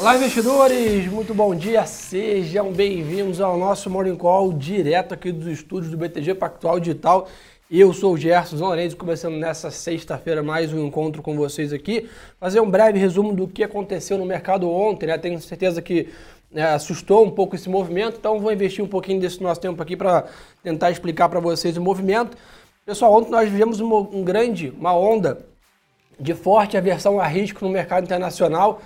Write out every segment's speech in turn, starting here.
Olá, investidores! Muito bom dia! Sejam bem-vindos ao nosso Morning Call direto aqui dos estúdios do BTG Pactual Digital. Eu sou o Gerson Lourenço, começando nessa sexta-feira mais um encontro com vocês aqui. Fazer um breve resumo do que aconteceu no mercado ontem, né? Tenho certeza que né, assustou um pouco esse movimento, então vou investir um pouquinho desse nosso tempo aqui para tentar explicar para vocês o movimento. Pessoal, ontem nós vivemos um grande, uma onda de forte aversão a risco no mercado internacional,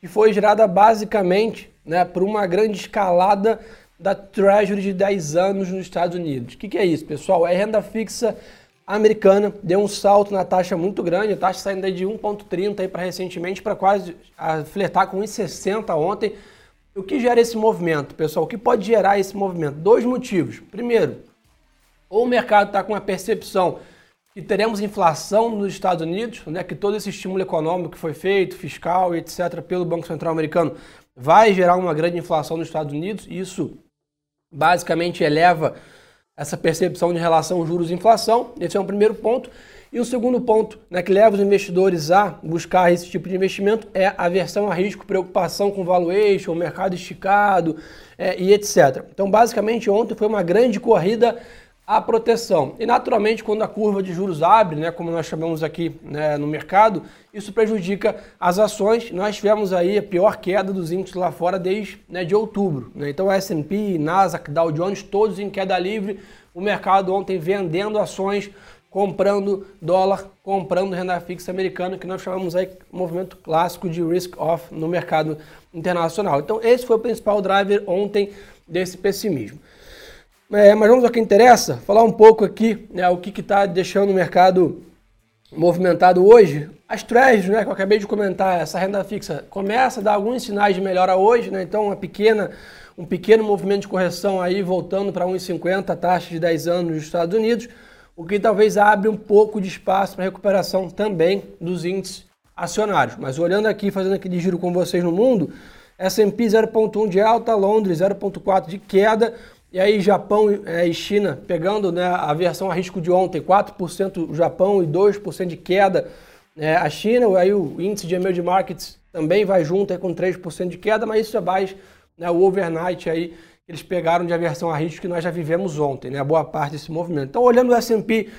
que foi gerada basicamente né, por uma grande escalada da Treasury de 10 anos nos Estados Unidos. O que, que é isso, pessoal? É renda fixa americana, deu um salto na taxa muito grande, a taxa saindo de 1,30 para recentemente para quase a flertar com 1,60 ontem. O que gera esse movimento, pessoal? O que pode gerar esse movimento? Dois motivos. Primeiro, ou o mercado está com a percepção que teremos inflação nos Estados Unidos, né, que todo esse estímulo econômico que foi feito, fiscal e etc., pelo Banco Central Americano, vai gerar uma grande inflação nos Estados Unidos. Isso basicamente eleva essa percepção de relação juros-inflação. Esse é um primeiro ponto. E o segundo ponto né, que leva os investidores a buscar esse tipo de investimento é aversão a risco, preocupação com valuation, mercado esticado é, e etc. Então, basicamente, ontem foi uma grande corrida a proteção. E naturalmente, quando a curva de juros abre, né, como nós chamamos aqui né, no mercado, isso prejudica as ações. Nós tivemos aí a pior queda dos índices lá fora desde né, de outubro. Né? Então, S&P, Nasdaq, Dow Jones, todos em queda livre. O mercado ontem vendendo ações, comprando dólar, comprando renda fixa americana, que nós chamamos aí movimento clássico de risk off no mercado internacional. Então, esse foi o principal driver ontem desse pessimismo. É, mas vamos ao que interessa, falar um pouco aqui né, o que está deixando o mercado movimentado hoje. As trades, né, que eu acabei de comentar, essa renda fixa começa a dar alguns sinais de melhora hoje, né, então uma pequena, um pequeno movimento de correção aí voltando para 1,50 a taxa de 10 anos nos Estados Unidos, o que talvez abre um pouco de espaço para recuperação também dos índices acionários. Mas olhando aqui, fazendo aquele giro com vocês no mundo, S&P 0,1 de alta, Londres 0,4 de queda, e aí Japão é, e China pegando né, a versão a risco de ontem, 4% o Japão e 2% de queda é, a China, aí o índice de emerging markets também vai junto aí com 3% de queda, mas isso é mais né, o overnight aí eles pegaram de aversão a risco que nós já vivemos ontem, né, boa parte desse movimento. Então, olhando o S&P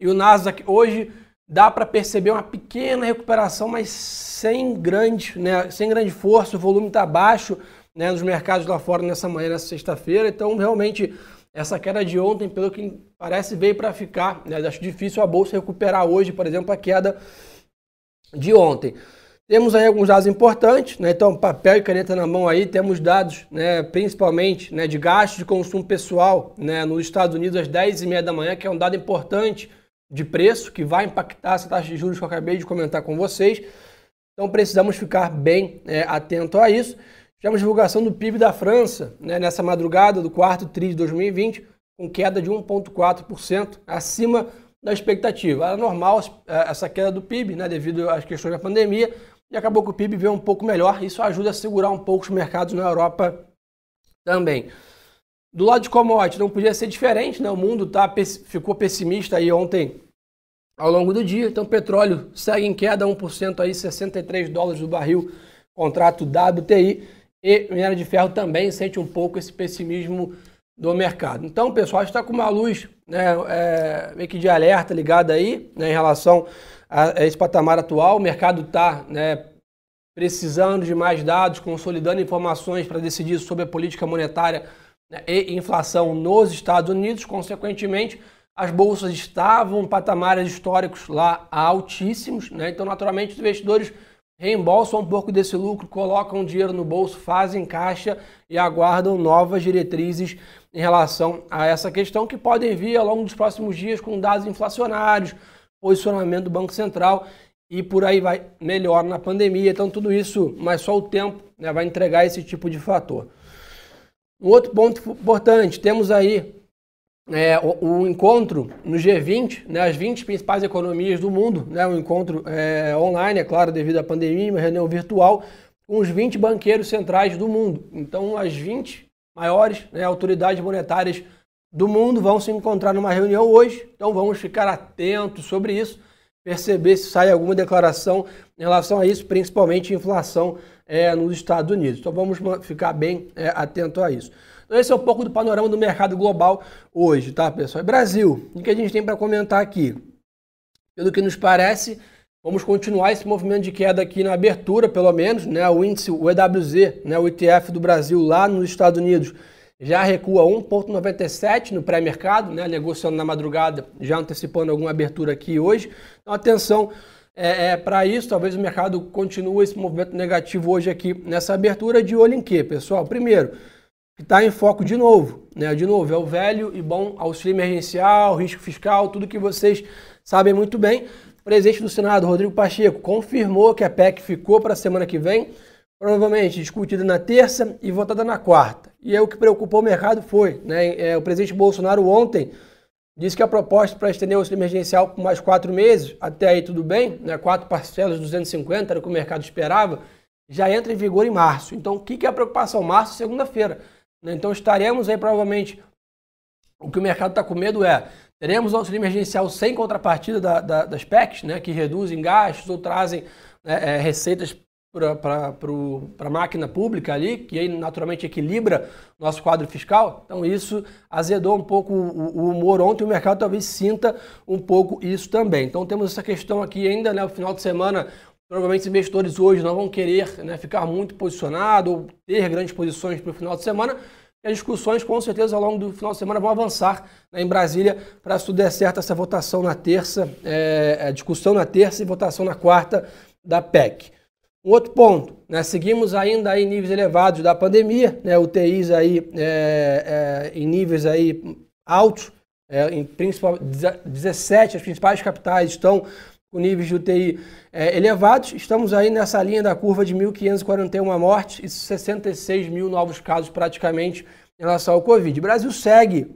e o Nasdaq hoje, dá para perceber uma pequena recuperação, mas sem grande, né, sem grande força, o volume está baixo, né, nos mercados lá fora nessa manhã, nessa sexta-feira. Então, realmente, essa queda de ontem, pelo que parece, veio para ficar. Né? Acho difícil a Bolsa recuperar hoje, por exemplo, a queda de ontem. Temos aí alguns dados importantes, né? então papel e caneta na mão aí, temos dados né, principalmente né, de gasto de consumo pessoal né, nos Estados Unidos às 10h30 da manhã, que é um dado importante de preço, que vai impactar essa taxa de juros que eu acabei de comentar com vocês. Então precisamos ficar bem é, atento a isso. Tivemos divulgação do PIB da França né, nessa madrugada do quarto TRI de 2020, com queda de 1,4%, acima da expectativa. Era normal é, essa queda do PIB, né, devido às questões da pandemia, e acabou que o PIB veio um pouco melhor. Isso ajuda a segurar um pouco os mercados na Europa também. Do lado de commodities, não podia ser diferente, né? O mundo tá, ficou pessimista aí ontem ao longo do dia. Então, petróleo segue em queda 1% aí, 63 dólares do barril, contrato WTI. E minério de ferro também sente um pouco esse pessimismo do mercado. Então, pessoal, está com uma luz né, é, meio que de alerta ligada aí né, em relação a, a, esse patamar atual. O mercado está né, precisando de mais dados, consolidando informações para decidir sobre a política monetária né, e inflação nos Estados Unidos. Consequentemente, as bolsas estavam em patamares históricos lá altíssimos, né? então, naturalmente, os investidores reembolsam um pouco desse lucro, colocam dinheiro no bolso, fazem caixa e aguardam novas diretrizes em relação a essa questão que podem vir ao longo dos próximos dias com dados inflacionários, posicionamento do Banco Central e por aí vai melhor na pandemia. Então tudo isso, mas só o tempo né, vai entregar esse tipo de fator. Um outro ponto importante, temos aí é, o, o, encontro no G20, né, as 20 principais economias do mundo, né, um encontro é, online, é claro, devido à pandemia, uma reunião virtual, com os 20 banqueiros centrais do mundo. Então, as 20 maiores né, autoridades monetárias do mundo vão se encontrar numa reunião hoje, então vamos ficar atentos sobre isso. Perceber se sai alguma declaração em relação a isso, principalmente inflação é, nos Estados Unidos. Então vamos ficar bem é, atento a isso. Então esse é um pouco do panorama do mercado global hoje, tá, pessoal? Brasil, o que a gente tem para comentar aqui? Pelo que nos parece, vamos continuar esse movimento de queda aqui na abertura, pelo menos, né? O índice, o EWZ, né? o ETF do Brasil lá nos Estados Unidos, já recua 1,97 no pré-mercado, né, negociando na madrugada, já antecipando alguma abertura aqui hoje. Então, atenção é, é para isso, talvez o mercado continue esse movimento negativo hoje aqui nessa abertura de olho em quê, pessoal? Primeiro, está em foco de novo, né? De novo, é o velho e bom auxílio emergencial, risco fiscal, tudo que vocês sabem muito bem. O presidente do Senado, Rodrigo Pacheco, confirmou que a PEC ficou para a semana que vem provavelmente discutida na terça e votada na quarta. E aí o que preocupou o mercado foi, né, é, o presidente Bolsonaro ontem disse que a proposta para estender o auxílio emergencial por mais quatro meses, até aí tudo bem, né, quatro parcelas de 250, era o que o mercado esperava, já entra em vigor em março. Então o que, que é a preocupação? Março, segunda-feira. Né, então estaremos aí provavelmente, o que o mercado está com medo é, teremos o auxílio emergencial sem contrapartida da, da, das PECs, né, que reduzem gastos ou trazem né, é, receitas para a máquina pública ali, que aí naturalmente equilibra nosso quadro fiscal. Então isso azedou um pouco o, o, humor ontem, o mercado talvez sinta um pouco isso também. Então temos essa questão aqui ainda, né, no final de semana, provavelmente os investidores hoje não vão querer né, ficar muito posicionado ou ter grandes posições para o final de semana, as discussões, com certeza, ao longo do final de semana vão avançar né, em Brasília para se tudo der certo essa votação na terça, é, a discussão na terça e votação na quarta da PEC. Um outro ponto, né, seguimos ainda em níveis elevados da pandemia, né, UTIs aí é, é, em níveis aí altos, é, em principal, 17 as principais capitais estão com níveis de UTI é, elevados. Estamos aí nessa linha da curva de 1.541 mortes e 66 mil novos casos praticamente em relação ao Covid. O Brasil segue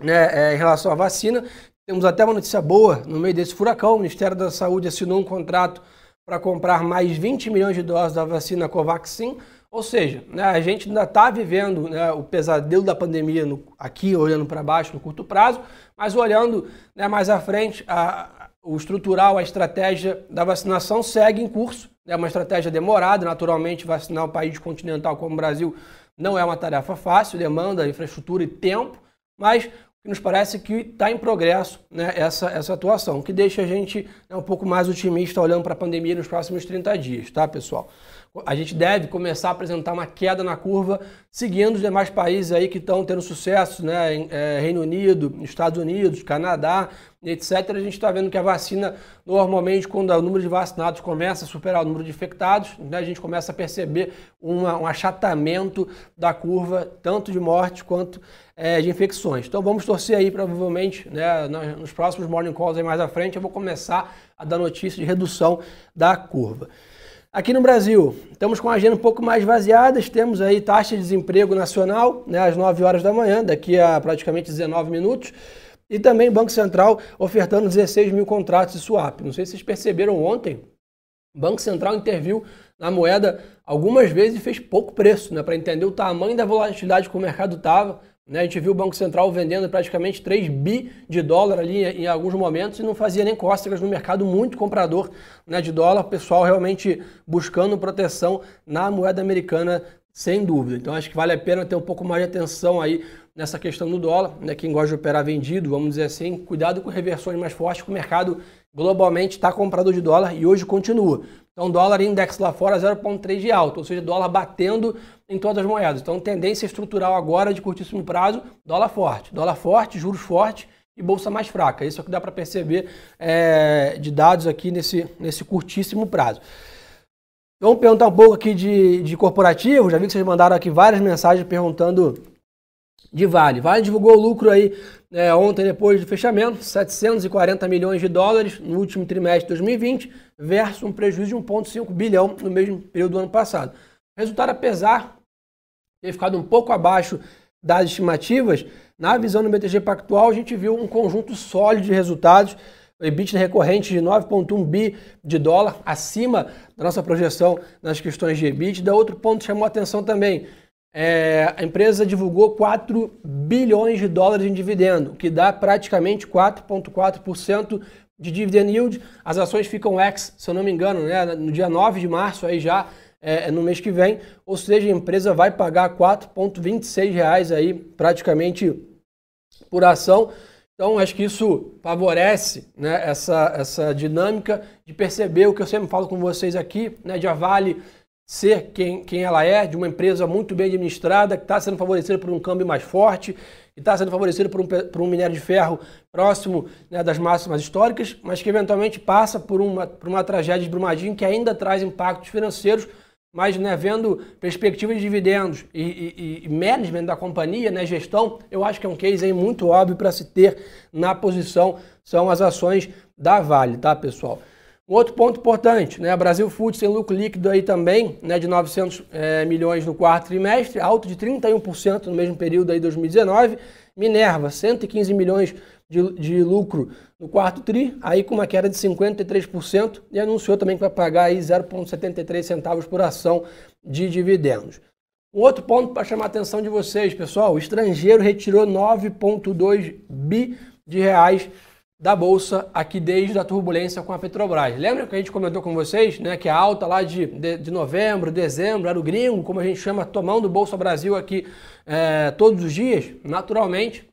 né, é, em relação à vacina. Temos até uma notícia boa no meio desse furacão. O Ministério da Saúde assinou um contrato para comprar mais 20 milhões de doses da vacina Covaxin. Ou seja, né, a gente ainda está vivendo né, o pesadelo da pandemia no, aqui, olhando para baixo no curto prazo, mas olhando né, mais à frente, a, o estrutural, a estratégia da vacinação segue em curso. É uma estratégia demorada, naturalmente, vacinar um país continental como o Brasil não é uma tarefa fácil, demanda infraestrutura e tempo, mas que nos parece que está em progresso né, essa, essa atuação, que deixa a gente né, um pouco mais otimista olhando para a pandemia nos próximos 30 dias, tá, pessoal? A gente deve começar a apresentar uma queda na curva, seguindo os demais países aí que estão tendo sucesso, né? Em, é, Reino Unido, Estados Unidos, Canadá, etc. A gente está vendo que a vacina, normalmente, quando o número de vacinados começa a superar o número de infectados, né, a gente começa a perceber uma, um achatamento da curva, tanto de morte quanto é, de infecções. Então vamos torcer aí, provavelmente, né, nos próximos morning calls aí mais à frente, eu vou começar a dar notícia de redução da curva. Aqui no Brasil, estamos com a agenda um pouco mais vaziadas, temos aí taxa de desemprego nacional, né, às 9 horas da manhã, daqui a praticamente 19 minutos, e também Banco Central ofertando 16 mil contratos de swap. Não sei se vocês perceberam ontem, o Banco Central interviu na moeda algumas vezes e fez pouco preço, né, para entender o tamanho da volatilidade que o mercado estava. Né? A gente viu o Banco Central vendendo praticamente 3 bi de dólar ali em alguns momentos e não fazia nem cócegas no mercado muito comprador né, de dólar, pessoal realmente buscando proteção na moeda americana sem dúvida. Então acho que vale a pena ter um pouco mais de atenção aí nessa questão do dólar, né? Quem gosta de operar vendido, vamos dizer assim, cuidado com reversões mais fortes, que o mercado globalmente está comprador de dólar e hoje continua. Então, dólar index lá fora 0,3 de alta, ou seja, dólar batendo em todas as moedas. Então, tendência estrutural agora de curtíssimo prazo, dólar forte. Dólar forte, juros fortes e bolsa mais fraca. Isso é o que dá para perceber é, de dados aqui nesse, nesse curtíssimo prazo. Vamos perguntar um pouco aqui de, de corporativo. Já vi que vocês mandaram aqui várias mensagens perguntando de Vale. Vale divulgou lucro aí é, ontem, depois do fechamento, 740 milhões de dólares no último trimestre de 2020, versus um prejuízo de 1,5 bilhão no mesmo período do ano passado. Resultado, apesar de ter ficado um pouco abaixo das estimativas, na visão do BTG Pactual, a gente viu um conjunto sólido de resultados. O EBITDA recorrente de 9,1 bi de dólar, acima da nossa projeção nas questões de EBITDA. Outro ponto chamou atenção também, é, a empresa divulgou 4 bilhões de dólares em dividendo, que dá praticamente 4,4% de dividend yield, as ações ficam ex, se eu não me engano, né, no dia 9 de março aí já, é, no mês que vem, ou seja, a empresa vai pagar R$ 4,26 aí praticamente por ação. Então, acho que isso favorece né, essa, essa dinâmica de perceber o que eu sempre falo com vocês aqui, né, de a ser quem, quem ela é, de uma empresa muito bem administrada, que está sendo favorecida por um câmbio mais forte, que está sendo favorecida por um, por um minério de ferro próximo né, das máximas históricas, mas que eventualmente passa por uma, por uma tragédia de Brumadinho que ainda traz impactos financeiros, mas né, vendo perspectivas de dividendos e, e, e, management da companhia, né, gestão, eu acho que é um case aí muito óbvio para se ter na posição, são as ações da Vale, tá pessoal? Um outro ponto importante, né? Brasil Foods tem lucro líquido aí também, né, de 900 é, milhões no quarto trimestre, alto de 31% no mesmo período aí 2019. Minerva, 115 milhões de, de, lucro no quarto tri, aí com uma queda de 53% e anunciou também que vai pagar aí 0,73 centavos por ação de dividendos. Um outro ponto para chamar a atenção de vocês, pessoal, o estrangeiro retirou 9,2 bi de reais da Bolsa aqui desde a turbulência com a Petrobras. Lembra que a gente comentou com vocês né, que a alta lá de, de, de novembro, dezembro, era o gringo, como a gente chama, tomando Bolsa Brasil aqui é, todos os dias? Naturalmente,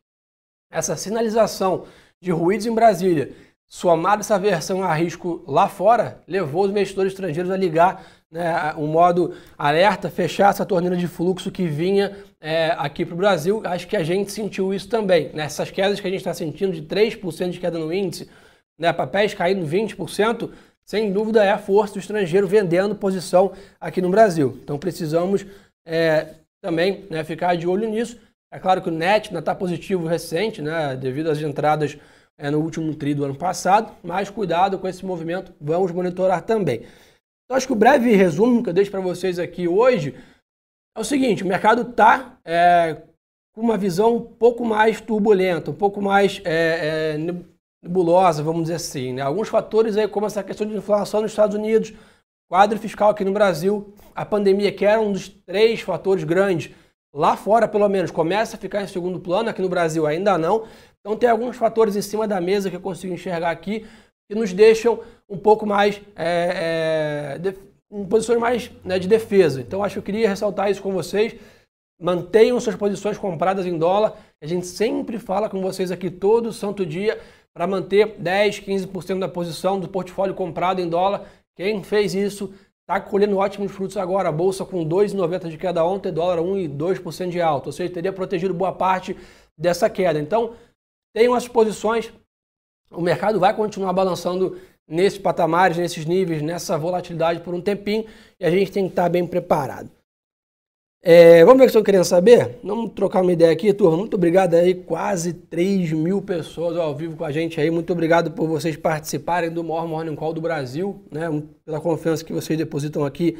essa sinalização de ruídos em Brasília, somada essa versão a risco lá fora, levou os investidores estrangeiros a ligar né, um modo alerta, fechar essa torneira de fluxo que vinha é, aqui para o Brasil. Acho que a gente sentiu isso também. Né? Essas quedas que a gente está sentindo de 3% de queda no índice, né, papéis caindo 20%, sem dúvida é a força do estrangeiro vendendo posição aqui no Brasil. Então precisamos é, também né, ficar de olho nisso. É claro que o net ainda está positivo recente, né, devido às entradas é, no último tri do ano passado, mas cuidado com esse movimento, vamos monitorar também. Então, acho que o breve resumo que eu deixo para vocês aqui hoje é o seguinte: o mercado está é, com uma visão um pouco mais turbulenta, um pouco mais é, é, nebulosa, vamos dizer assim. Né? Alguns fatores aí, como essa questão de inflação nos Estados Unidos, quadro fiscal aqui no Brasil, a pandemia, que era um dos três fatores grandes, lá fora, pelo menos, começa a ficar em segundo plano, aqui no Brasil ainda não. Então, tem alguns fatores em cima da mesa que eu consigo enxergar aqui que nos deixam um pouco mais é, é, de, em posições mais né, de defesa. Então acho que eu queria ressaltar isso com vocês. Mantenham suas posições compradas em dólar. A gente sempre fala com vocês aqui todo santo dia para manter 10, 15% da posição do portfólio comprado em dólar. Quem fez isso está colhendo ótimos frutos agora. A bolsa com 2,90 de queda ontem, dólar 1,2% de alta. Ou seja, teria protegido boa parte dessa queda. Então, tenham as posições o mercado vai continuar balançando nesses patamares, nesses níveis, nessa volatilidade por um tempinho e a gente tem que estar bem preparado. É, vamos ver o que estão querendo saber? Vamos trocar uma ideia aqui, turma. Muito obrigado aí, quase 3 mil pessoas ao vivo com a gente aí. Muito obrigado por vocês participarem do maior Morning Call do Brasil, né? Pela confiança que vocês depositam aqui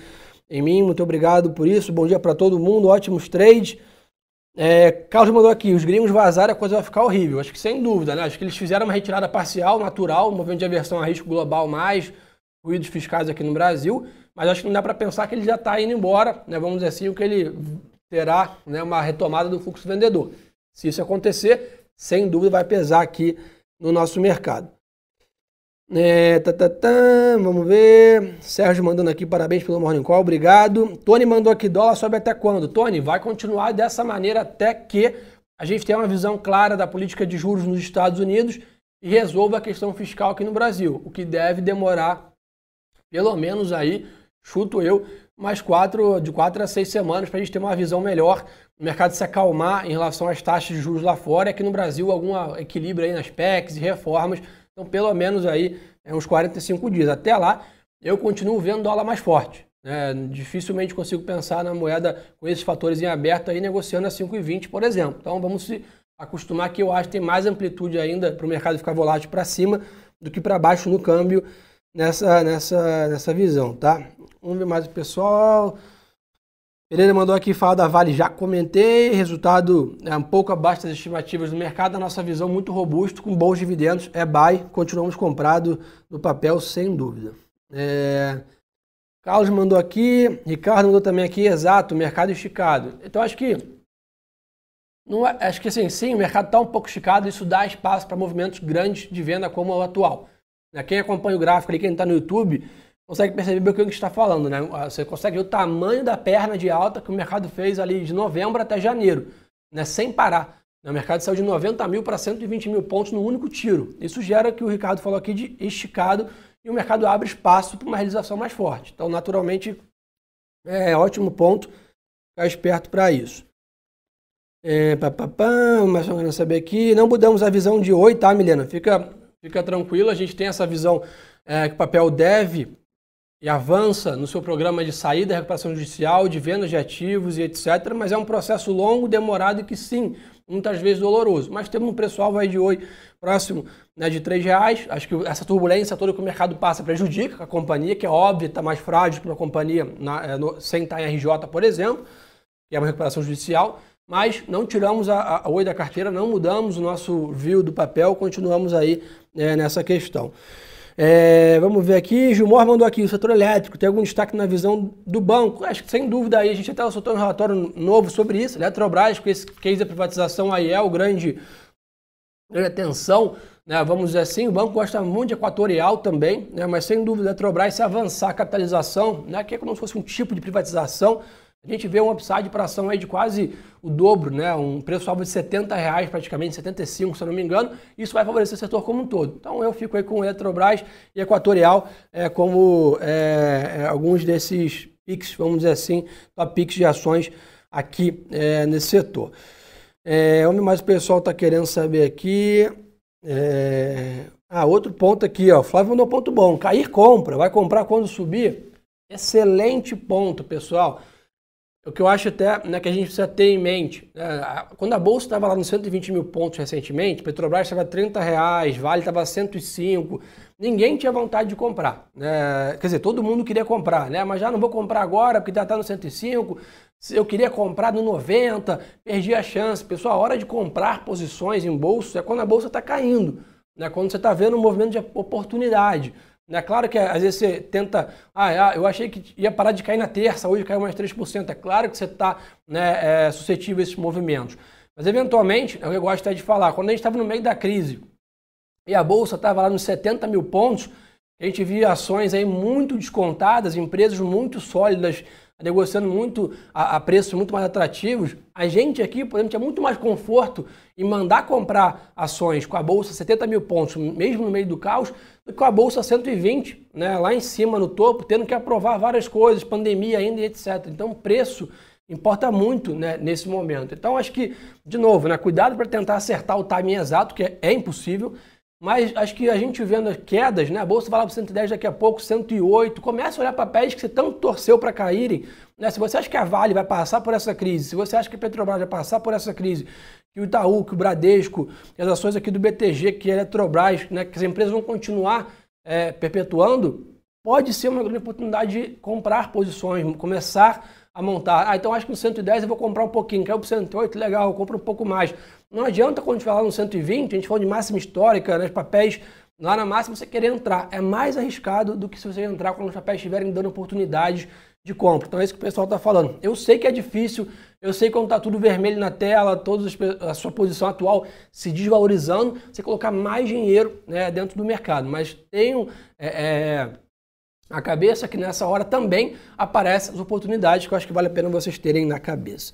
em mim. Muito obrigado por isso. Bom dia para todo mundo, ótimos trades. É, Carlos mandou aqui, os gringos vazarem, a coisa vai ficar horrível. Acho que sem dúvida, né? Acho que eles fizeram uma retirada parcial, natural, um movimento de aversão a risco global mais ruídos fiscais aqui no Brasil, mas acho que não dá para pensar que ele já está indo embora, né? Vamos dizer assim, o que ele terá né, uma retomada do fluxo vendedor. Se isso acontecer, sem dúvida vai pesar aqui no nosso mercado. É, tá, tá, tá, vamos ver. Sérgio mandando aqui parabéns pelo Morning Call, obrigado. Tony mandou aqui, dólar sobe até quando? Tony, vai continuar dessa maneira até que a gente tenha uma visão clara da política de juros nos Estados Unidos e resolva a questão fiscal aqui no Brasil, o que deve demorar pelo menos aí, chuto eu, mais quatro, de quatro a seis semanas para a gente ter uma visão melhor, o mercado se acalmar em relação às taxas de juros lá fora e aqui no Brasil algum equilíbrio aí nas PECs e reformas então, pelo menos aí é uns 45 dias. Até lá, eu continuo vendo dólar mais forte. Né? Dificilmente consigo pensar na moeda com esses fatores em aberto aí negociando a 5,20, por exemplo. Então, vamos se acostumar que eu acho que tem mais amplitude ainda para o mercado ficar volátil para cima do que para baixo no câmbio nessa, nessa, nessa visão, tá? Vamos ver mais o pessoal. Pereira mandou aqui falar da Vale, já comentei, resultado é um pouco abaixo das estimativas do mercado, a nossa visão muito robusto, com bons dividendos, é buy, continuamos comprado no papel sem dúvida. É... Carlos mandou aqui, Ricardo mandou também aqui, exato, mercado esticado. Então acho que não é, acho que assim, sim, o mercado está um pouco esticado, isso dá espaço para movimentos grandes de venda como o atual. Né? Quem acompanha o gráfico ali, quem está no YouTube, consegue perceber o que a gente está falando. Né? Você consegue ver o tamanho da perna de alta que o mercado fez ali de novembro até janeiro, né? sem parar. O mercado saiu de 90 mil para 120 mil pontos no único tiro. Isso gera que o Ricardo falou aqui de esticado e o mercado abre espaço para uma realização mais forte. Então, naturalmente, é ótimo ponto ficar esperto para isso. É, papapá, mas eu quero saber aqui. Não mudamos a visão de oi, tá, Milena? Fica, fica tranquilo, a gente tem essa visão é, que o papel deve e avança no seu programa de saída, recuperação judicial, de vendas de ativos e etc. Mas é um processo longo, demorado e que sim, muitas vezes doloroso. Mas temos um preço-alvo aí de oi próximo né, de R$ reais. Acho que essa turbulência toda que o mercado passa prejudica a companhia, que é óbvio, está mais frágil para uma companhia na, é, no, sem estar em RJ, por exemplo, que é uma recuperação judicial. Mas não tiramos a, a oi da carteira, não mudamos o nosso view do papel, continuamos aí é, nessa questão. É, vamos ver aqui, Gilmar mandou aqui, o setor elétrico, tem algum destaque na visão do banco? Acho que sem dúvida aí, a gente até soltou um relatório novo sobre isso, Eletrobras, com esse case da privatização aí é o grande, grande atenção, né? vamos dizer assim, o banco gosta muito de equatorial também, né? mas sem dúvida a Eletrobras, se avançar a capitalização, né? que é como se fosse um tipo de privatização, a gente vê um upside para ação aí de quase o dobro, né? um preço-alvo de 70 reais, praticamente 75, se eu não me engano. Isso vai favorecer o setor como um todo. Então eu fico aí com Eletrobras e Equatorial é, como é, é, alguns desses PIX, vamos dizer assim, top PIX de ações aqui é, nesse setor. É, onde mais o pessoal está querendo saber aqui? É... Ah, outro ponto aqui, ó. Flávio mandou ponto bom. Cair compra, vai comprar quando subir? Excelente ponto, pessoal. O que eu acho até né, que a gente precisa ter em mente, né, quando a Bolsa estava lá nos 120 mil pontos recentemente, Petrobras estava 30 reais, Vale estava 105, ninguém tinha vontade de comprar. Né? Quer dizer, todo mundo queria comprar, né? mas já não vou comprar agora porque já está no 105, eu queria comprar no 90, perdi a chance. Pessoal, a hora de comprar posições em bolsa é quando a Bolsa está caindo, né? quando você está vendo um movimento de oportunidade. É claro que às vezes você tenta, ah, ah, eu achei que ia parar de cair na terça, hoje caiu mais 3%. É claro que você está né, é, suscetível a esses movimentos. Mas eventualmente, é o que eu gosto até de falar, quando a gente estava no meio da crise e a Bolsa estava lá nos 70 mil pontos, a gente via ações aí muito descontadas, empresas muito sólidas, negociando muito a, a, preços muito mais atrativos, a gente aqui, por exemplo, tinha muito mais conforto em mandar comprar ações com a bolsa 70 mil pontos, mesmo no meio do caos, do que com a bolsa 120, né, lá em cima no topo, tendo que aprovar várias coisas, pandemia ainda e etc. Então, preço importa muito né, nesse momento. Então, acho que, de novo, né, cuidado para tentar acertar o timing exato, que é, é impossível. Mas acho que a gente vendo quedas, né? A bolsa vai lá para 110 daqui a pouco, 108. Começa a olhar papéis que você tanto torceu para caírem. Né? Se você acha que a Vale vai passar por essa crise, se você acha que a Petrobras vai passar por essa crise, que o Itaú, que o Bradesco, as ações aqui do BTG, que a Eletrobras, né? que as empresas vão continuar é, perpetuando, pode ser uma grande oportunidade de comprar posições, começar a montar. Ah, então acho que no 110 eu vou comprar um pouquinho, caiu para 108, legal, eu compro um pouco mais. Não adianta quando a gente falar no 120, a gente fala de máxima histórica, né, papéis lá na máxima você querer entrar. É mais arriscado do que se você entrar quando os papéis estiverem dando oportunidades de compra. Então é isso que o pessoal está falando. Eu sei que é difícil, eu sei quando está tudo vermelho na tela, toda a sua posição atual se desvalorizando, você colocar mais dinheiro né, dentro do mercado. Mas tenham é, é, a cabeça que nessa hora também aparecem as oportunidades que eu acho que vale a pena vocês terem na cabeça.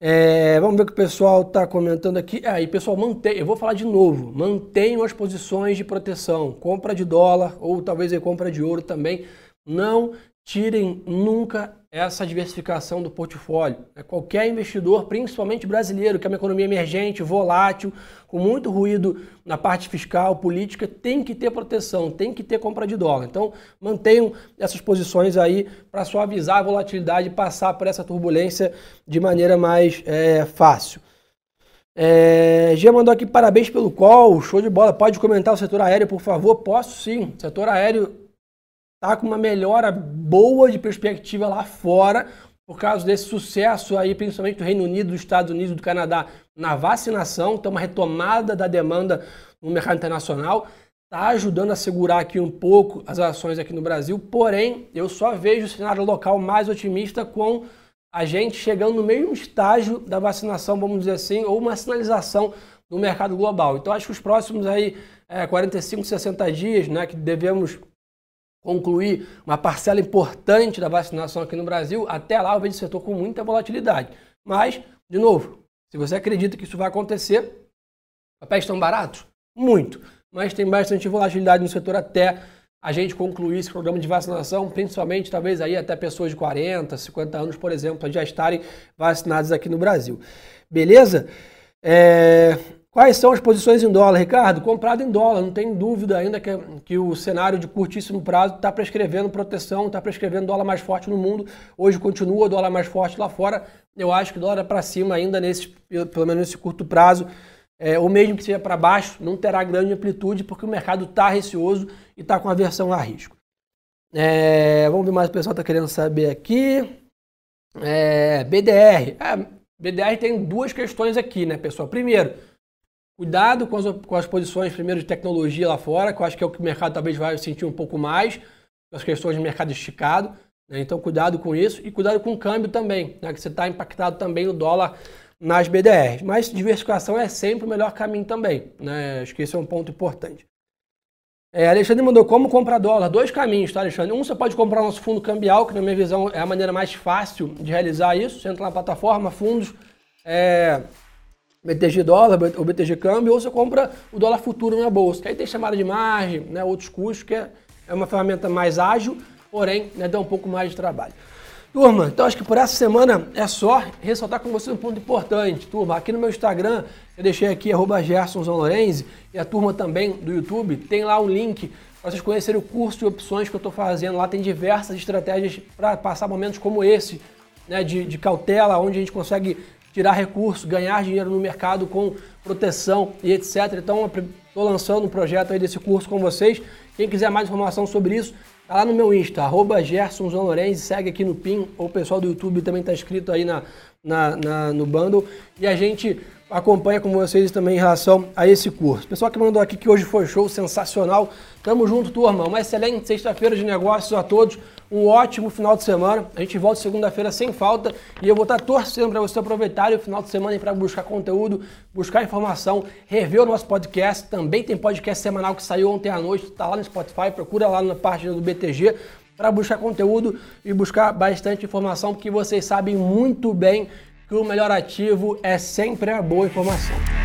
É, vamos ver o que o pessoal está comentando aqui. É, e pessoal, mantém, eu vou falar de novo, mantenham as posições de proteção. Compra de dólar ou talvez aí compra de ouro também. Não tirem nunca essa diversificação do portfólio. É, qualquer investidor, principalmente brasileiro, que é uma economia emergente, volátil, com muito ruído na parte fiscal, política, tem que ter proteção, tem que ter compra de dólar. Então, mantenham essas posições aí para suavizar a volatilidade e passar por essa turbulência de maneira mais é, fácil. É, mandou aqui parabéns pelo call, show de bola. Pode comentar o setor aéreo, por favor? Posso sim. Setor aéreo está com uma melhora boa de perspectiva lá fora, por causa desse sucesso aí, principalmente do Reino Unido, dos Estados Unidos do Canadá, na vacinação, então uma retomada da demanda no mercado internacional, está ajudando a segurar aqui um pouco as ações aqui no Brasil, porém, eu só vejo o cenário local mais otimista com a gente chegando no mesmo estágio da vacinação, vamos dizer assim, ou uma sinalização no mercado global. Então acho que os próximos aí é, 45, 60 dias, né, que devemos concluir uma parcela importante da vacinação aqui no Brasil, até lá eu vejo o setor com muita volatilidade. Mas, de novo, se você acredita que isso vai acontecer, papéis estão baratos? Muito. Mas tem bastante volatilidade no setor até a gente concluir esse programa de vacinação, principalmente talvez aí até pessoas de 40, 50 anos, por exemplo, já estarem vacinadas aqui no Brasil. Beleza? É... Quais são as posições em dólar, Ricardo? Comprado em dólar, não tem dúvida ainda que, que o cenário de curtíssimo prazo está prescrevendo proteção, está prescrevendo dólar mais forte no mundo. Hoje continua dólar mais forte lá fora. Eu acho que dólar é para cima ainda, nesse, pelo menos nesse curto prazo. É, ou mesmo que seja para baixo, não terá grande amplitude, porque o mercado está receoso e está com aversão a risco. É, vamos ver mais o pessoal está querendo saber aqui. É, BDR. É, BDR tem duas questões aqui, né, pessoal? Primeiro, Cuidado com as, com as posições, primeiro, de tecnologia lá fora, que eu acho que é o que o mercado talvez vai sentir um pouco mais, as questões de mercado esticado. Né? Então, cuidado com isso e cuidado com o câmbio também, né? que você está impactado também no dólar nas BDRs. Mas diversificação é sempre o melhor caminho também. Né? Acho que esse é um ponto importante. É, Alexandre mandou como comprar dólar. Dois caminhos, tá, Alexandre? Um, você pode comprar nosso fundo cambial, que na minha visão é a maneira mais fácil de realizar isso. Você entra na plataforma, fundos, é, BTG dólar ou BTG câmbio, ou você compra o dólar futuro na bolsa. Que aí tem chamada de margem, né, outros custos, que é, é uma ferramenta mais ágil, porém né, dá um pouco mais de trabalho. Turma, então acho que por essa semana é só ressaltar com vocês um ponto importante. Turma, aqui no meu Instagram, eu deixei aqui arroba Lorenzi, e a turma também do YouTube, tem lá um link para vocês conhecerem o curso de opções que eu estou fazendo. Lá tem diversas estratégias para passar momentos como esse, né, de, de cautela, onde a gente consegue tirar recursos, ganhar dinheiro no mercado com proteção e etc. Então, estou lançando um projeto aí desse curso com vocês. Quem quiser mais informação sobre isso, tá lá no meu Insta, arroba Gerson segue aqui no PIN, ou o pessoal do YouTube também está inscrito aí na, na, na, no bundle. E a gente acompanha com vocês também em relação a esse curso. Pessoal que mandou aqui que hoje foi show sensacional. Tamo junto, turma. Uma excelente sexta-feira de negócios a todos. Um ótimo final de semana. A gente volta segunda-feira sem falta e eu vou estar torcendo para você aproveitar o final de semana para buscar conteúdo, buscar informação, rever o nosso podcast. Também tem podcast semanal que saiu ontem à noite, está lá no Spotify, procura lá na página do BTG para buscar conteúdo e buscar bastante informação, porque vocês sabem muito bem que o melhor ativo é sempre a boa informação.